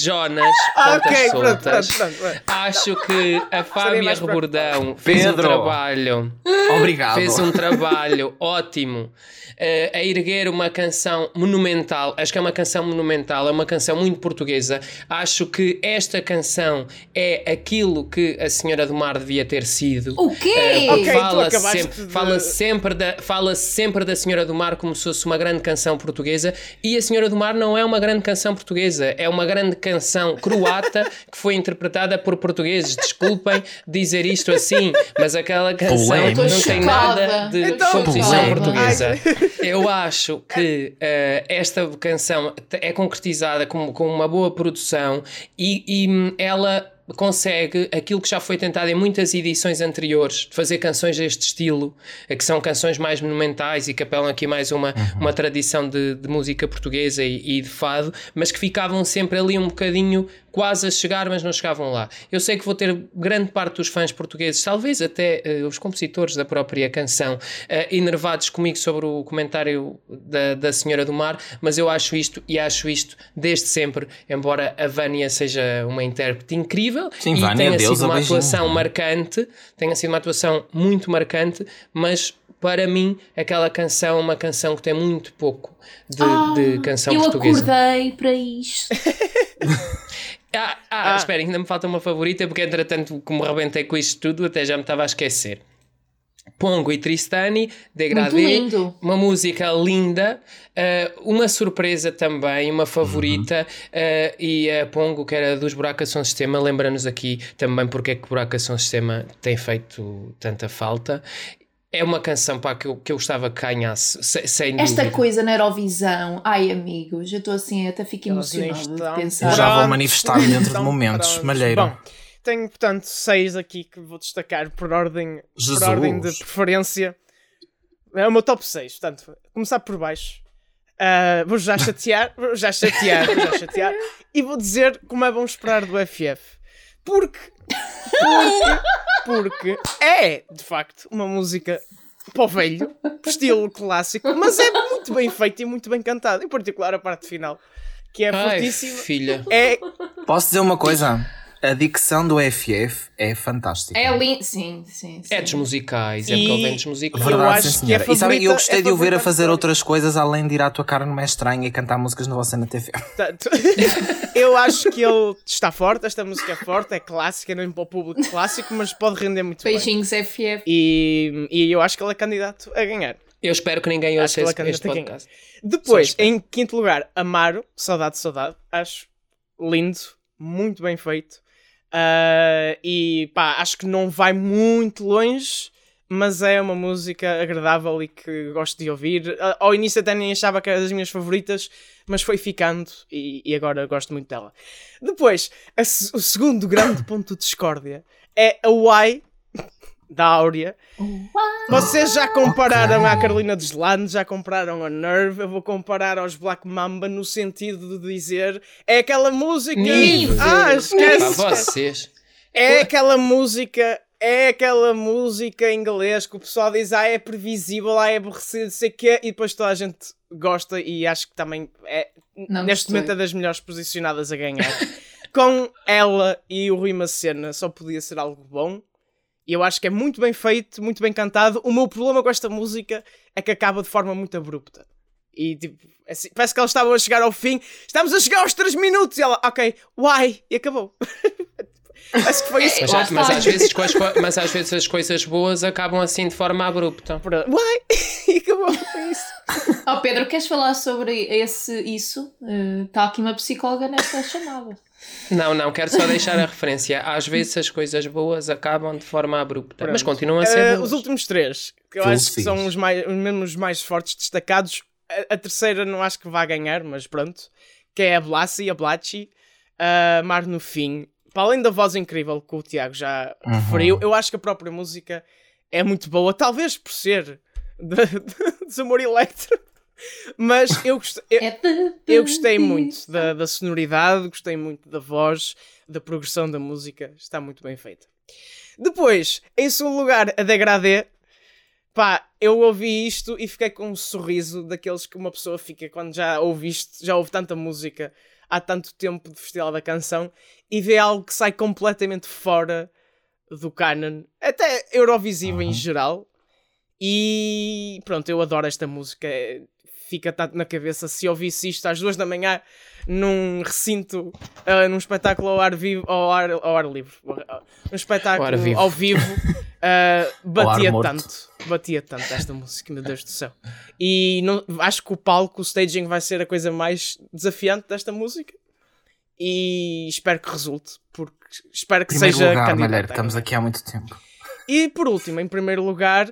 Jonas, Ah, pontas ok, pronto, soltas. pronto, pronto. pronto. Acho que a Fábia Rebordão fez um trabalho Obrigado. fez um trabalho ótimo eh, a erguer uma canção monumental. Acho que é uma canção monumental, é uma canção muito portuguesa. Acho que esta canção é aquilo que a Senhora do Mar devia ter sido. O quê? Eh, Ok, tu fala, sempre, de- fala, sempre da, fala sempre da Senhora do Mar como se fosse uma grande canção portuguesa e a Senhora do Mar não é uma grande canção portuguesa, é uma grande canção croata que foi interpretada por portugueses. Desculpem dizer isto assim, mas aquela canção não tem nada de Então, composição portuguesa. Eu acho que eh, esta canção é concretizada com, com uma boa produção e, e, hum, ela consegue aquilo que já foi tentado em muitas edições anteriores, de fazer canções deste estilo, eh, que são canções mais monumentais e que apelam aqui mais uma, Uhum. uma tradição de, de música portuguesa e, e de fado, mas que ficavam sempre ali um bocadinho quase a chegar, mas não chegavam lá. Eu sei que vou ter grande parte dos fãs portugueses, talvez até eh, os compositores da própria canção, eh, enervados comigo sobre o comentário da, da Senhora do Mar, mas eu acho isto e acho isto desde sempre, embora a Vânia seja uma intérprete incrível Sim, e Vânia, tenha deusa, sido uma beijinho. atuação marcante, tenha sido uma atuação muito marcante, mas para mim aquela canção é uma canção que tem muito pouco de, Ah, de canção eu portuguesa. acordei para isto. Ah, ah, Ah. espera, ainda me falta uma favorita, porque entretanto, como rebentei com isto tudo, até já me estava a esquecer. Pongo e Tristani, Degradê, lindo. uma música linda, eh, uma surpresa também, uma favorita, eh, e a Pongo, que era dos Buraca Som Sistema, lembra-nos aqui também porque é que Buraca Som Sistema tem feito tanta falta. É uma canção pá, que, eu, que eu gostava que ganhasse, se- sem Esta dúvida. coisa na Eurovisão. Ai, amigos, eu estou assim, até fico estão de Eu pensar. já vou Pronto. manifestar-me dentro de momentos. Malheiro. Bom, tenho, portanto, seis aqui que vou destacar por ordem, Jesus. por ordem de preferência. É o meu top 6, portanto, começar por baixo. Ah, vou já chatear, vou já chatear, vou já chatear. E vou dizer como é bom esperar do FF. Porque, porque, porque é, de facto, uma música para o velho, estilo clássico, mas é muito bem feita e muito bem cantada. Em particular a parte final, que é Ai, fortíssima. filha. É Posso dizer uma coisa? A dicção do FF é fantástica. É lindo. Sim, sim, sim. É dos musicais, é E- porque ele vem dos musicais. Verdade, sim, que é senhora. e sabe, eu gostei é de o ver a fazer outras coisas além de ir à tua cara numa estranha e cantar músicas na vossa na TV. Portanto, eu acho que ele está forte, esta música é forte, é clássica, não é para o público clássico, mas pode render muito bem. Beijinhos, FF. E, e eu acho que ele é candidato a ganhar. Eu espero que ninguém ouça este, este podcast. Depois, em quinto lugar, Amaro, Saudade, Saudade. Acho lindo, muito bem feito. Uh, e pá, acho que não vai muito longe, mas é uma música agradável e que gosto de ouvir. Uh, ao início até nem achava que era das minhas favoritas, mas foi ficando e, e agora gosto muito dela. Depois, a, o segundo grande ponto de discórdia é a Why da Áurea. Vocês já compararam okay. à Carolina dos Landes, já compararam a Nerve, eu vou comparar aos Black Mamba no sentido de dizer é aquela música. Nível. Ah, esquece. Para vocês. É aquela música. É aquela música em inglês que o pessoal diz, ah, é previsível, ah, é aborrecido, sei o quê, e depois toda a gente gosta e acho que também é, Não neste gostei. momento é das melhores posicionadas a ganhar. Com ela e o Rui Macena só podia ser algo bom. E eu acho que é muito bem feito, muito bem cantado. O meu problema com esta música é que acaba de forma muito abrupta. E tipo, é assim, parece que elas estavam a chegar ao fim. Estamos a chegar aos 3 minutos. E ela, ok, why? E acabou. Acho que foi isso. Mas, mas, às vezes, mas às vezes as coisas boas acabam assim de forma abrupta. Why? E acabou. Isso. Oh, Pedro, queres falar sobre esse, isso? Está uh, aqui uma psicóloga nesta chamada. Não, não, quero só deixar a referência. Às vezes as coisas boas acabam de forma abrupta, Pronto. mas continuam a ser. Uh, os últimos três, que eu acho que são os mais, mesmo os mais fortes destacados. A, a, terceira não acho que vá ganhar, mas pronto. Que é a Blassi, a Blachi, uh, Mar no Fim. Para além da voz incrível que o Tiago já uhum. referiu, eu acho que a própria música é muito boa, talvez por ser de, de Desamor Electro. Mas eu gostei, eu, é eu gostei muito da, da sonoridade, gostei muito da voz, da progressão da música, está muito bem feita. Depois, em segundo lugar, a Degradé. Pá, eu ouvi isto e fiquei com um sorriso daqueles que uma pessoa fica quando já ouve isto, já ouve tanta música há tanto tempo de Festival da Canção e vê algo que sai completamente fora do canon, até Eurovisivo uhum. em geral. E pronto, eu adoro esta música fica tanto na cabeça se ouvisse isto às duas da manhã num recinto, uh, num espetáculo ao ar vivo, ao ar, ao ar livre, um espetáculo vivo. ao vivo, uh, batia tanto, batia tanto esta música, meu Deus do céu. E não, acho que o palco, o staging vai ser a coisa mais desafiante desta música. E espero que resulte, porque espero que primeiro seja lugar, candidata. estamos aqui há muito tempo. E por último, em primeiro lugar,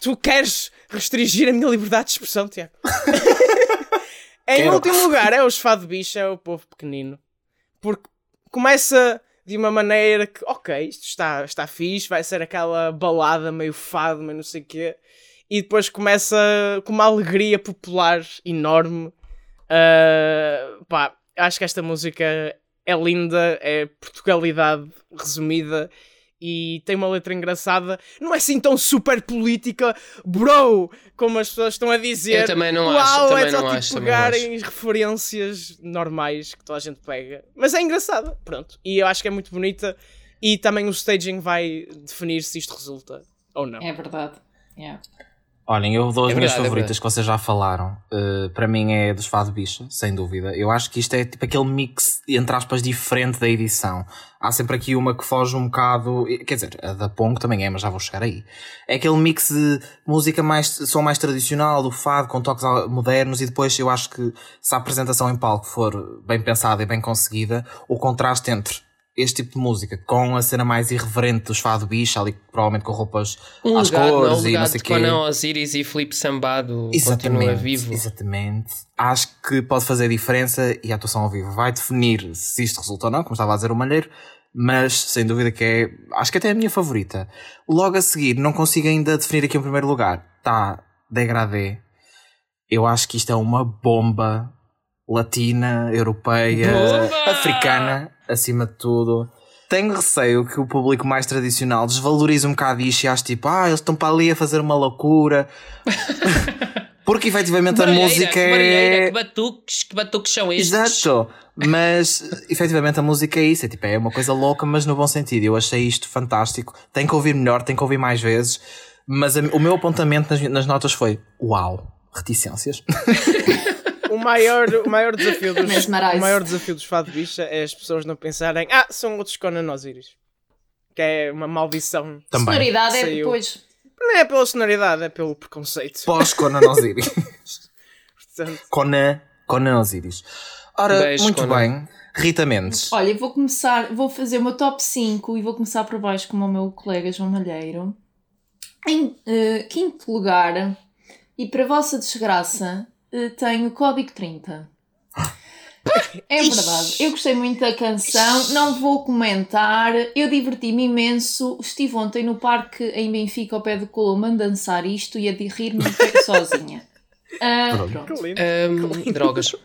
tu queres restringir a minha liberdade de expressão, Tiago. em Quero. último lugar, é o Fado Bicho, é o povo pequenino. Porque começa de uma maneira que, ok, isto está, está fixe, vai ser aquela balada meio fado, meio não sei o quê. E depois começa com uma alegria popular enorme. Uh, pá, acho que esta música é linda, é Portugalidade resumida e tem uma letra engraçada. Não é assim tão super política, bro, como as pessoas estão a dizer. Eu também não Uau, acho. Também é só não tipo, pegarem referências normais que toda a gente pega. Mas é engraçada, pronto. E eu acho que é muito bonita. E também o staging vai definir se isto resulta ou não. É verdade. Yeah. Olhem, eu dou as é minhas verdade, é favoritas é que vocês já falaram. Uh, para mim é dos Fado Bicha, sem dúvida. Eu acho que isto é tipo aquele mix, entre aspas, diferente da edição. Há sempre aqui uma que foge um bocado. Quer dizer, a da Pong também é, mas já vou chegar aí. É aquele mix de música mais, som mais tradicional, do Fado, com toques modernos, e depois eu acho que se a apresentação em palco for bem pensada e bem conseguida, o contraste entre este tipo de música com a cena mais irreverente dos Fado Bicha, ali provavelmente com roupas um às legado, cores não, e não sei o quê. Conan Osiris e Felipe Sambado continua vivo. Exatamente. Acho que pode fazer diferença e a atuação ao vivo vai definir se isto resulta ou não, como estava a dizer o Malheiro, mas sem dúvida que é, acho que até é a minha favorita. Logo a seguir, não consigo ainda definir aqui um primeiro lugar. Tá, degradê. Eu acho que isto é uma bomba latina, europeia, bomba! africana acima de tudo. Tenho receio que o público mais tradicional desvalorize um bocado isto e ache tipo, ah, eles estão para ali a fazer uma loucura. Porque efetivamente a música é. Que batuques, que batuques são estes? Exato. Mas efetivamente a música é isso, é tipo, é uma coisa louca, mas no bom sentido. Eu achei isto fantástico. Tem que ouvir melhor, tem que ouvir mais vezes. Mas a, o meu apontamento nas, nas notas foi: uau, reticências. o maior, o maior desafio dos, o maior desafio dos Fado Bicha é as pessoas não pensarem, ah, são outros Conan Osiris. Que é uma maldição. Também. Sonoridade é depois. Não é pela sonoridade, é pelo preconceito. Pós-Conan Osiris. Portanto... Conan, Conan Osiris. Ora, Beijo, muito Conan. bem. Rita Mendes. Olha, vou começar, vou fazer o meu top 5 e vou começar por baixo com o meu colega João Malheiro. Em uh, quinto lugar, e para a vossa desgraça, tenho o Código 30. É verdade, eu gostei muito da canção, não vou comentar, eu diverti-me imenso. Estive ontem no parque em Benfica, ao pé de Colombo, a dançar isto e a rir-me sozinha. Uh, pronto. Um, drogas.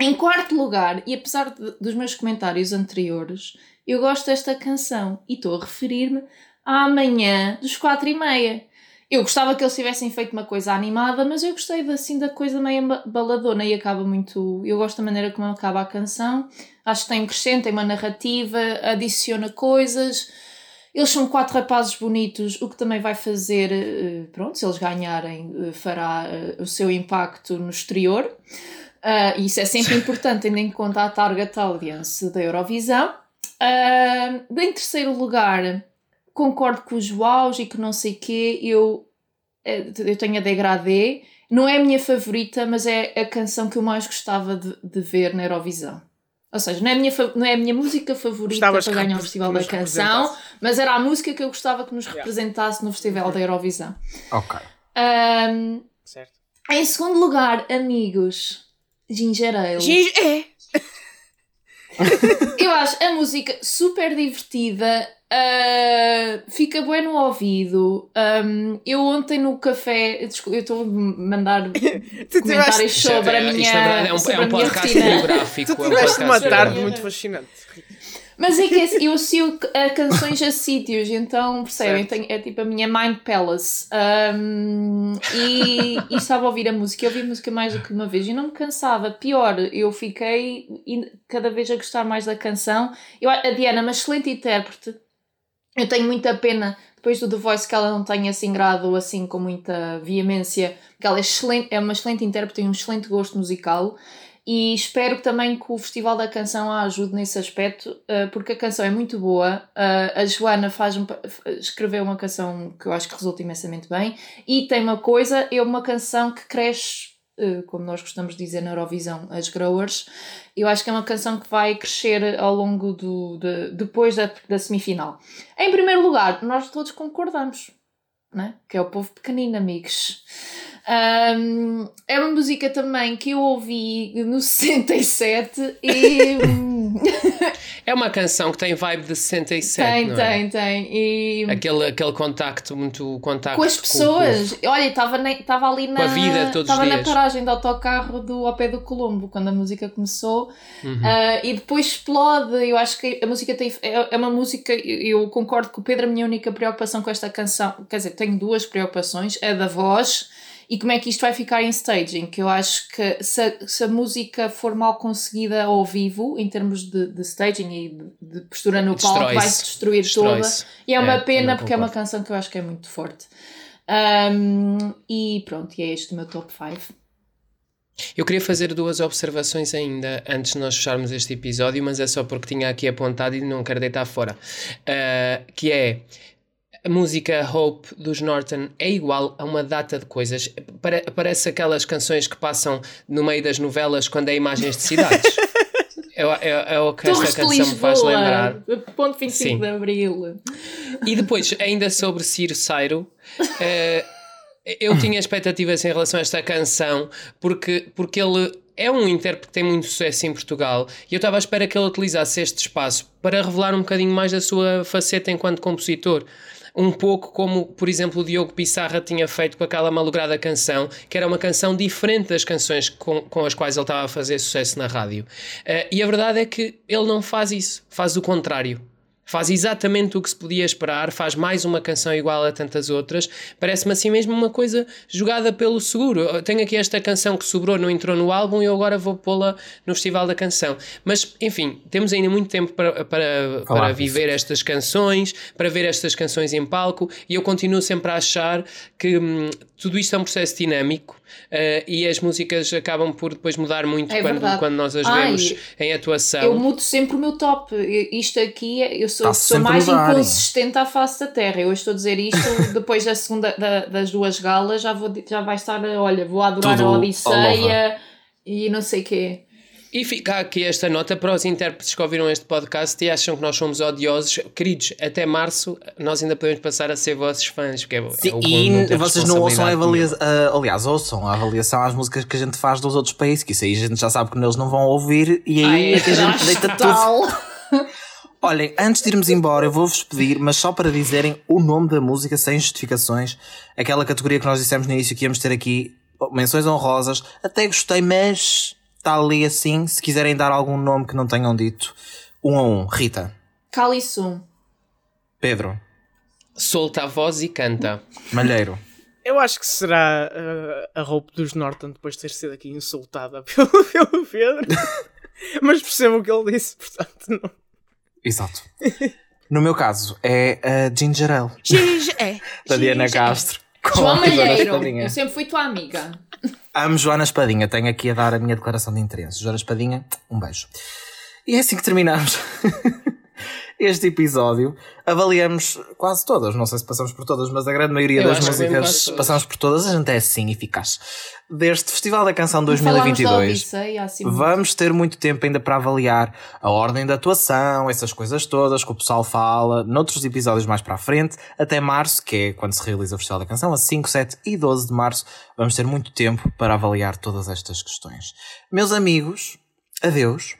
Em quarto lugar, e apesar de, dos meus comentários anteriores, eu gosto desta canção e estou a referir-me à Amanhã dos quatro e meia. Eu gostava que eles tivessem feito uma coisa animada, mas eu gostei assim da coisa meio baladona e acaba muito. Eu gosto da maneira como acaba a canção. Acho que tem um crescente, tem uma narrativa, adiciona coisas. Eles são quatro rapazes bonitos, o que também vai fazer, eh, pronto, se eles ganharem, eh, fará eh, o seu impacto no exterior. Uh, isso é sempre importante, tendo em conta a target audience da Eurovisão. Uh, em terceiro lugar, concordo com o Joaos e que não sei o quê, eu, eh, eu tenho a degradê. Não é a minha favorita, mas é a canção que eu mais gostava de, de ver na Eurovisão. Ou seja, não é a minha, não é a minha música favorita Gostavas para ganhar o Festival da Canção, mas era a música que eu gostava que nos representasse no Festival da Eurovisão. Ok. Um, certo. Em segundo lugar, amigos, Ginger Ale. Ginger... É. eu acho a música super divertida, Uh, fica bem no ouvido. Um, eu ontem no café, eu estou a mandar comentários sobre a minha. É, é um, é um podcast biográfico. Tu tiveste é um uma tarde muito fascinante. Mas é que é, eu associo a canções a sítios, então percebem? Tenho, é tipo a minha Mind Palace. Um, e, e estava a ouvir a música. Eu ouvi a música mais do que uma vez e não me cansava. Pior, eu fiquei cada vez a gostar mais da canção. Eu, a Diana, uma excelente intérprete eu tenho muita pena depois do The Voice que ela não tenha assim grado assim com muita veemência, porque ela é, excelente, é uma excelente intérprete, tem um excelente gosto musical e espero também que o Festival da Canção a ajude nesse aspecto, eh, porque a canção é muito boa. Eh, a Joana faz um, escreveu uma canção que eu acho que resulta imensamente bem e tem uma coisa, é uma canção que cresce como nós gostamos de dizer na Eurovisão, as growers. Eu acho que é uma canção que vai crescer ao longo do. De, depois da, da semifinal. Em primeiro lugar, nós todos concordamos, né? que é o povo pequenino, amigos. Um, é uma música também que eu ouvi no 67 e. é uma canção que tem vibe de 67. Tem, não tem, é? tem. E... Aquele, aquele contacto, muito contacto com as pessoas. Com Olha, estava ali na. Com a vida todos Estava na paragem do autocarro do ao pé do Colombo, quando a música começou. Uhum. Uh, e depois explode. Eu acho que a música tem. É, é uma música. Eu concordo que o Pedro, a minha única preocupação com esta canção. Quer dizer, tenho duas preocupações. É da voz e como é que isto vai ficar em staging, que eu acho que se a, se a música for mal conseguida ao vivo, em termos de, de staging e de, de postura no palco, vai-se destruir toda. E é uma é, pena porque é uma canção que eu acho que é muito forte. Um, e pronto, e é este o meu top 5. Eu queria fazer duas observações ainda antes de nós fecharmos este episódio, mas é só porque tinha aqui apontado e não quero deitar fora. Uh, que é a música Hope dos Norton é igual a uma data de coisas. Parece aquelas canções que passam no meio das novelas quando é imagens de cidades. é, é, é o que Torres esta canção me faz lembrar. Ponto 25 Sim. de Abril. E depois, ainda sobre Ciro Sairo, uh, eu tinha expectativas em relação a esta canção porque, porque ele é um intérprete que tem muito sucesso em Portugal e eu estava à espera que ele utilizasse este espaço para revelar um bocadinho mais da sua faceta enquanto compositor um pouco como, por exemplo, o Diogo Pissarra tinha feito com aquela malograda canção, que era uma canção diferente das canções com, com as quais ele estava a fazer sucesso na rádio. Uh, e a verdade é que ele não faz isso, faz o contrário faz exatamente o que se podia esperar, faz mais uma canção igual a tantas outras. Parece-me assim mesmo uma coisa jogada pelo seguro. Eu tenho aqui esta canção que sobrou, não entrou no álbum e eu agora vou pô-la no Festival da Canção. Mas, enfim, temos ainda muito tempo para, para, para viver estas canções, para ver estas canções em palco e eu continuo sempre a achar que hum, tudo isto é um processo dinâmico Uh, e as músicas acabam por depois mudar muito é quando, quando nós as Ai, vemos em atuação. Eu mudo sempre o meu top. Isto aqui, eu sou a pessoa mais inconsistente à face da Terra. Eu estou a dizer isto depois da segunda, da, das duas galas, já, vou, já vai estar, olha, vou adorar Tudo a Odisseia e não sei o quê. E fica aqui esta nota para os intérpretes que ouviram este podcast e acham que nós somos odiosos. Queridos, até março nós ainda podemos passar a ser vossos fãs. Porque é, Sim, é e vocês não ouçam a avaliação, uh, aliás, ouçam a avaliação às músicas que a gente faz dos outros países, que isso aí a gente já sabe que eles não vão ouvir e aí Ai, é que a gente deita tudo. Olhem, antes de irmos embora, eu vou-vos pedir, mas só para dizerem o nome da música sem justificações, aquela categoria que nós dissemos no início que íamos ter aqui, menções honrosas. Até gostei, mas está ali assim, se quiserem dar algum nome que não tenham dito. Um a um. Rita. Calisum. Pedro. Solta a voz e canta. Malheiro. Eu acho que será uh, a roupa dos Norton depois de ter sido aqui insultada pelo, pelo Pedro. Mas percebo o que ele disse, portanto não. Exato. No meu caso é a Ginger Ale. Ginger, é. da Diana Castro. João Malheiro. Eu sempre fui tua amiga. Amo Joana Espadinha, tenho aqui a dar a minha declaração de interesse. Joana Espadinha, um beijo. E é assim que terminamos este episódio. Avaliamos quase todas, não sei se passamos por todas, mas a grande maioria Eu das músicas passamos por todas. A gente é assim eficaz. Deste Festival da Canção 2022, assim vamos ter muito tempo ainda para avaliar a ordem da atuação, essas coisas todas que o pessoal fala, noutros episódios mais para a frente, até março, que é quando se realiza o Festival da Canção, a 5, 7 e 12 de março, vamos ter muito tempo para avaliar todas estas questões. Meus amigos, adeus.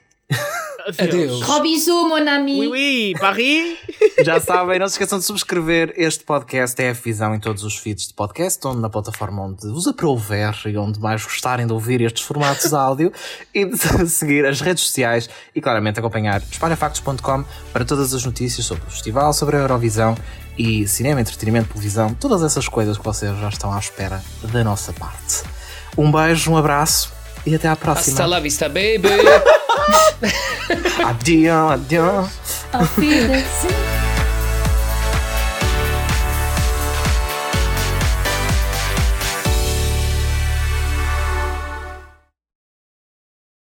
Adeus. Robisou, mon ami. Oui, oui, Paris. Já sabem, não se esqueçam de subscrever este podcast é a Visão em todos os feeds de podcast, onde na plataforma onde vos aprouver e onde mais gostarem de ouvir estes formatos de áudio e de seguir as redes sociais e claramente acompanhar espalhafactos.com para todas as notícias sobre o festival, sobre a Eurovisão e cinema, entretenimento, televisão, todas essas coisas que vocês já estão à espera da nossa parte. Um beijo, um abraço e até à próxima. Hasta la vista, baby! adieu, adieu.